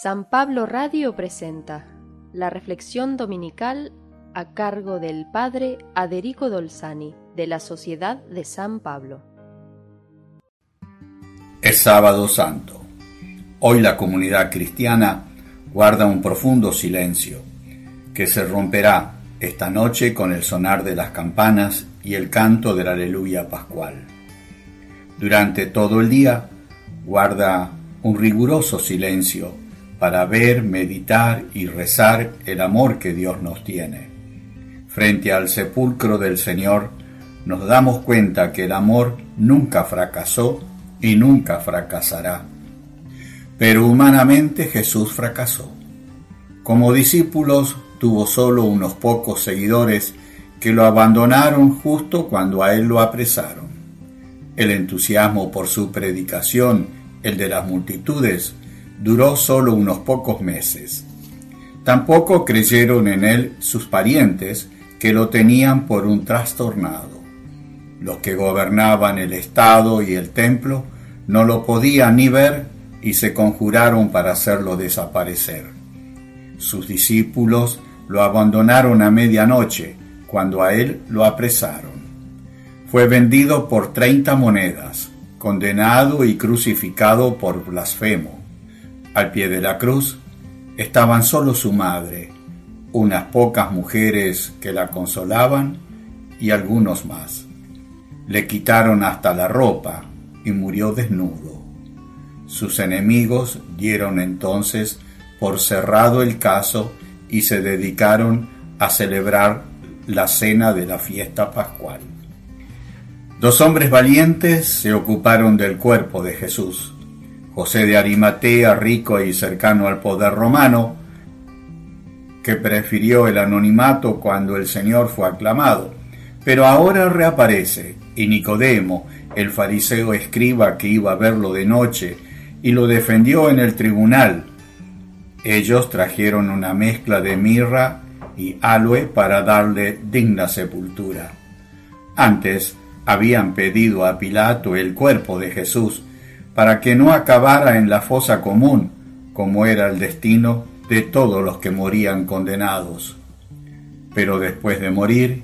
San Pablo Radio presenta la reflexión dominical a cargo del Padre Aderico Dolzani de la Sociedad de San Pablo. Es sábado santo. Hoy la comunidad cristiana guarda un profundo silencio que se romperá esta noche con el sonar de las campanas y el canto del aleluya pascual. Durante todo el día guarda un riguroso silencio para ver, meditar y rezar el amor que Dios nos tiene. Frente al sepulcro del Señor, nos damos cuenta que el amor nunca fracasó y nunca fracasará. Pero humanamente Jesús fracasó. Como discípulos tuvo solo unos pocos seguidores que lo abandonaron justo cuando a él lo apresaron. El entusiasmo por su predicación, el de las multitudes, duró solo unos pocos meses. Tampoco creyeron en él sus parientes, que lo tenían por un trastornado. Los que gobernaban el Estado y el templo no lo podían ni ver y se conjuraron para hacerlo desaparecer. Sus discípulos lo abandonaron a medianoche, cuando a él lo apresaron. Fue vendido por treinta monedas, condenado y crucificado por blasfemo. Al pie de la cruz estaban solo su madre, unas pocas mujeres que la consolaban y algunos más. Le quitaron hasta la ropa y murió desnudo. Sus enemigos dieron entonces por cerrado el caso y se dedicaron a celebrar la cena de la fiesta pascual. Dos hombres valientes se ocuparon del cuerpo de Jesús José de Arimatea, rico y cercano al poder romano, que prefirió el anonimato cuando el Señor fue aclamado, pero ahora reaparece, y Nicodemo, el fariseo escriba que iba a verlo de noche, y lo defendió en el tribunal. Ellos trajeron una mezcla de mirra y aloe para darle digna sepultura. Antes habían pedido a Pilato el cuerpo de Jesús, para que no acabara en la fosa común, como era el destino de todos los que morían condenados. Pero después de morir,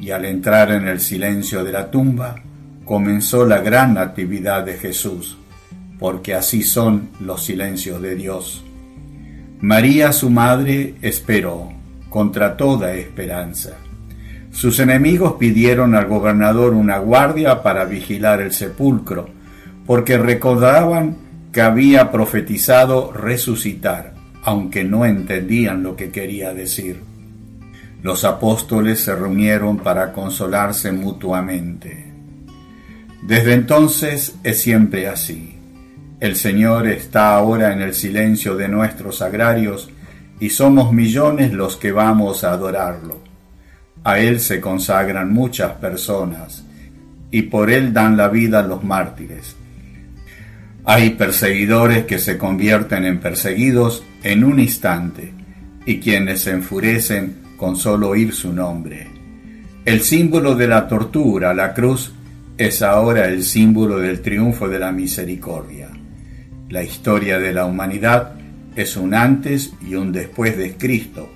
y al entrar en el silencio de la tumba, comenzó la gran actividad de Jesús, porque así son los silencios de Dios. María, su madre, esperó, contra toda esperanza. Sus enemigos pidieron al gobernador una guardia para vigilar el sepulcro, porque recordaban que había profetizado resucitar, aunque no entendían lo que quería decir. Los apóstoles se reunieron para consolarse mutuamente. Desde entonces es siempre así. El Señor está ahora en el silencio de nuestros agrarios y somos millones los que vamos a adorarlo. A Él se consagran muchas personas y por Él dan la vida los mártires. Hay perseguidores que se convierten en perseguidos en un instante y quienes se enfurecen con solo oír su nombre. El símbolo de la tortura, la cruz, es ahora el símbolo del triunfo de la misericordia. La historia de la humanidad es un antes y un después de Cristo,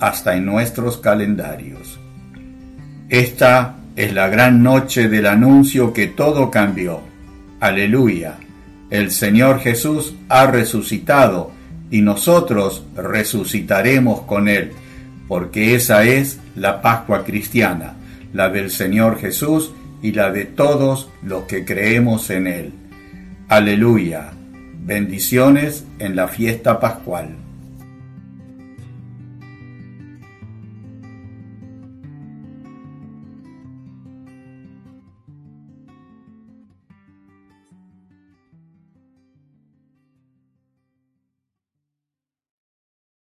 hasta en nuestros calendarios. Esta es la gran noche del anuncio que todo cambió. Aleluya el Señor Jesús ha resucitado y nosotros resucitaremos con Él, porque esa es la Pascua cristiana, la del Señor Jesús y la de todos los que creemos en Él. Aleluya. Bendiciones en la fiesta pascual.